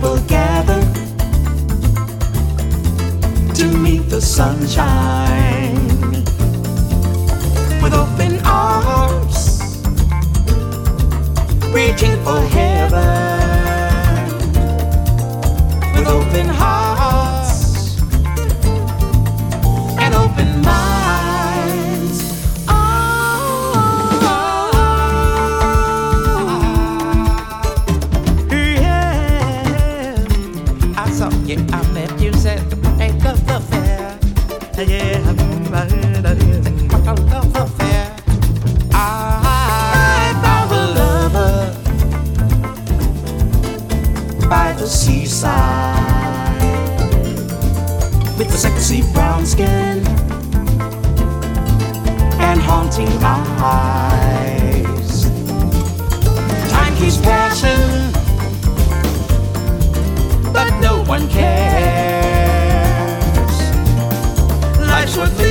people gather to meet the sunshine with open arms, reaching for heaven with open hearts. His passion, but no one cares. Life's worth living.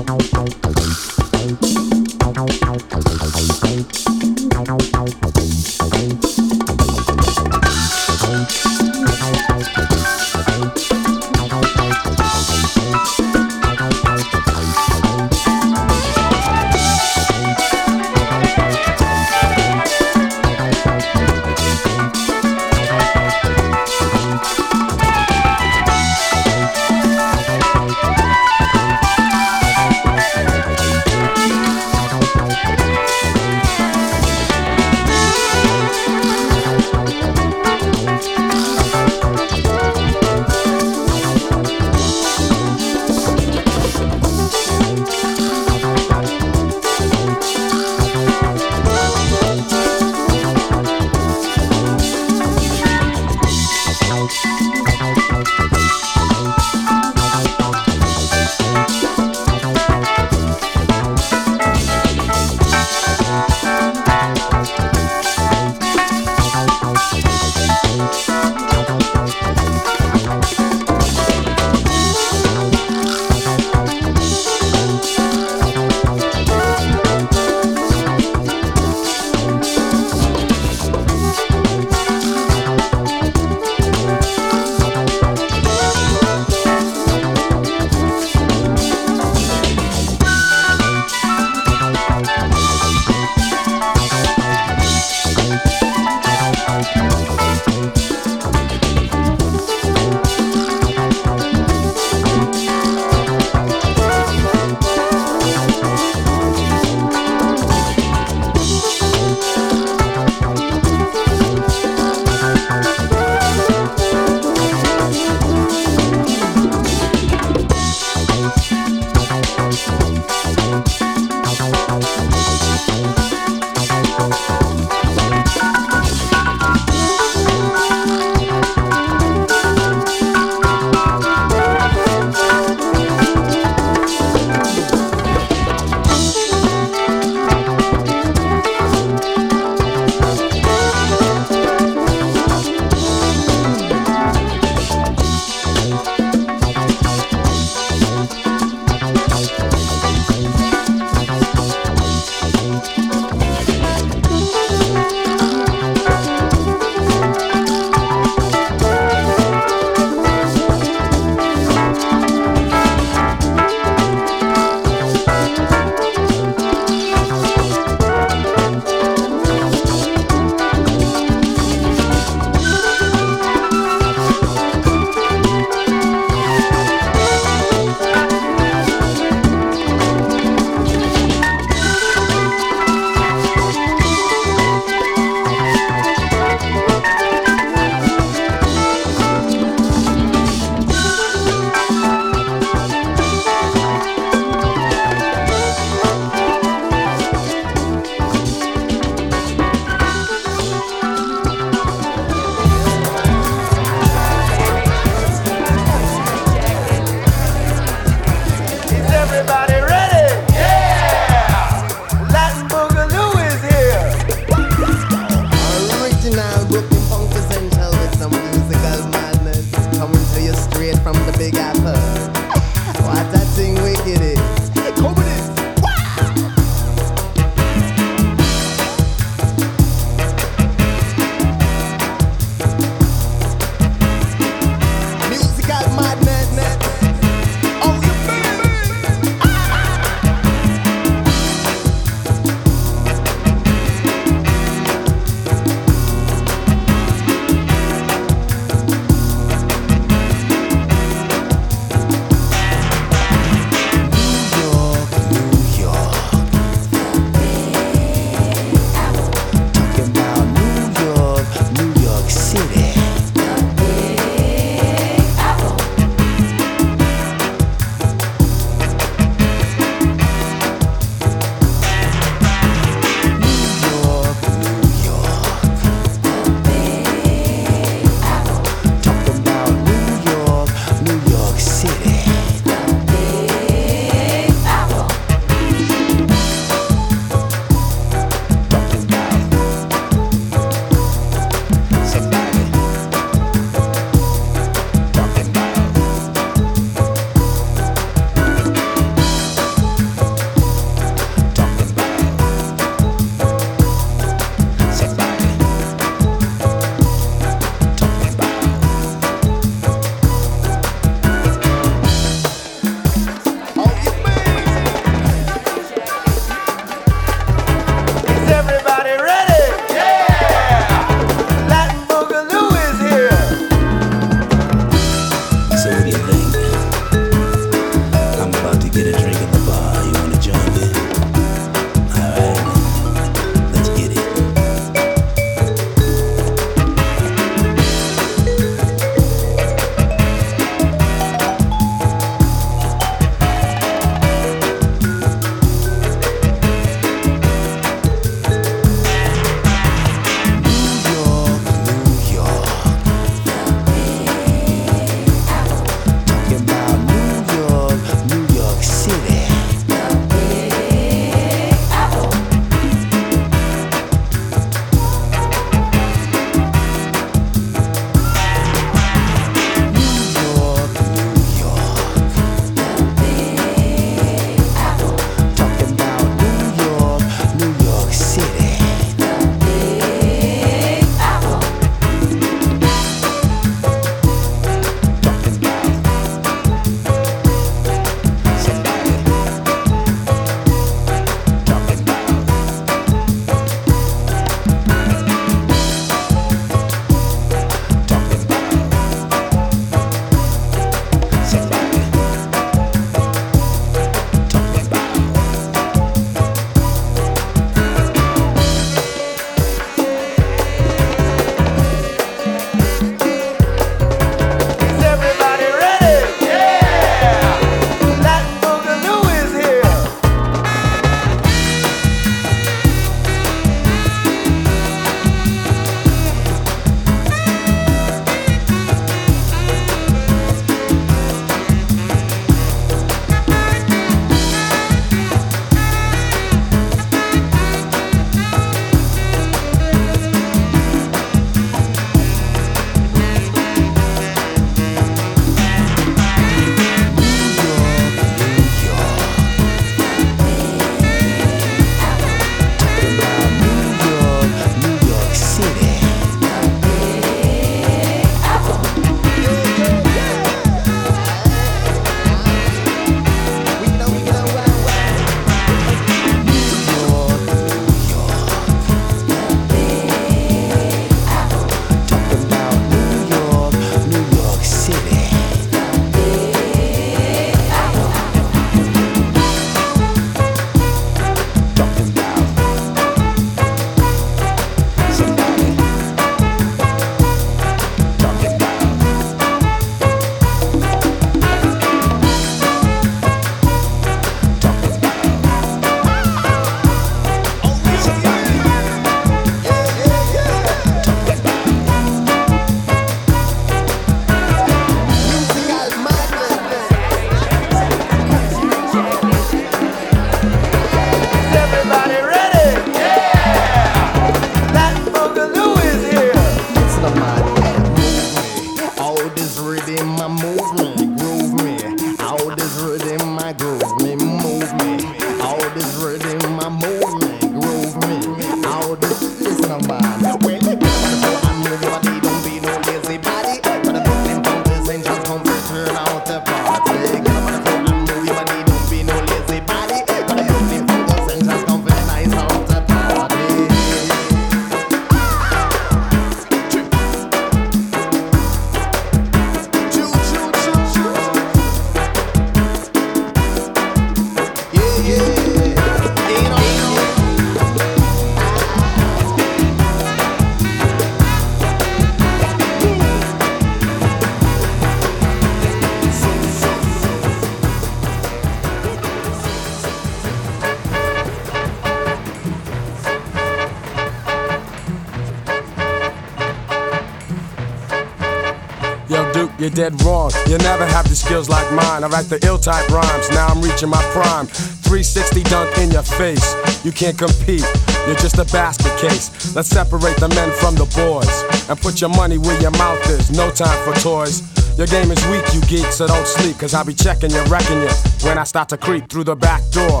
You're dead wrong. You never have the skills like mine. I write the ill type rhymes, now I'm reaching my prime. 360 dunk in your face. You can't compete, you're just a basket case. Let's separate the men from the boys and put your money where your mouth is. No time for toys. Your game is weak, you geek, so don't sleep, cause I'll be checking you, wrecking you when I start to creep through the back door.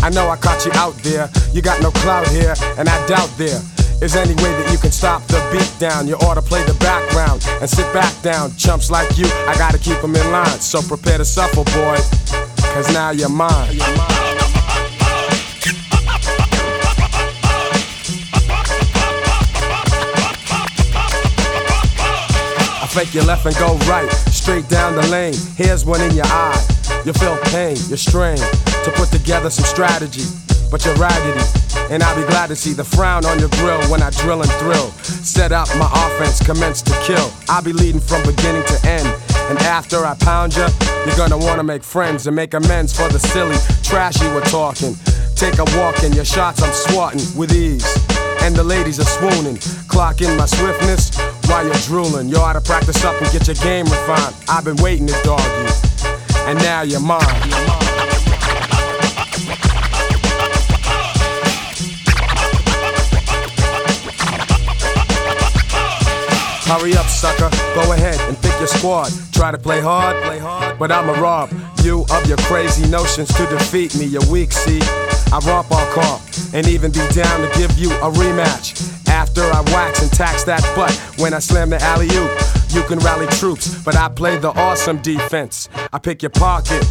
I know I caught you out there, you got no clout here, and I doubt there is any way that you can stop the beat down. You ought to play the background and sit back down. Chumps like you, I gotta keep them in line. So prepare to suffer, boy, cause now you're mine. I fake your left and go right, straight down the lane. Here's one in your eye. You feel pain, you're strained to put together some strategy, but you're raggedy. And I'll be glad to see the frown on your grill when I drill and thrill. Set up my offense, commence to kill. I'll be leading from beginning to end. And after I pound you, you're gonna wanna make friends and make amends for the silly trash you were talking. Take a walk in your shots, I'm swatting with ease. And the ladies are swooning. Clock in my swiftness while you're drooling. You ought to practice up and get your game refined. I've been waiting to dog you. And now you're mine. Hurry up, sucker. Go ahead and pick your squad. Try to play hard, play hard, but I'ma rob you of your crazy notions to defeat me. You're weak, see. I romp all car and even be down to give you a rematch. After I wax and tax that butt when I slam the alley oop. You can rally troops, but I play the awesome defense. I pick your pocket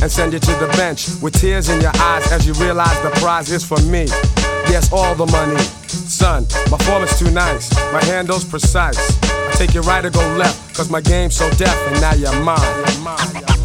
and send you to the bench with tears in your eyes as you realize the prize is for me. Yes, all the money. Son, my form is too nice, my handle's precise. I take you right or go left, cause my game's so def, and now you're mine. You're mine.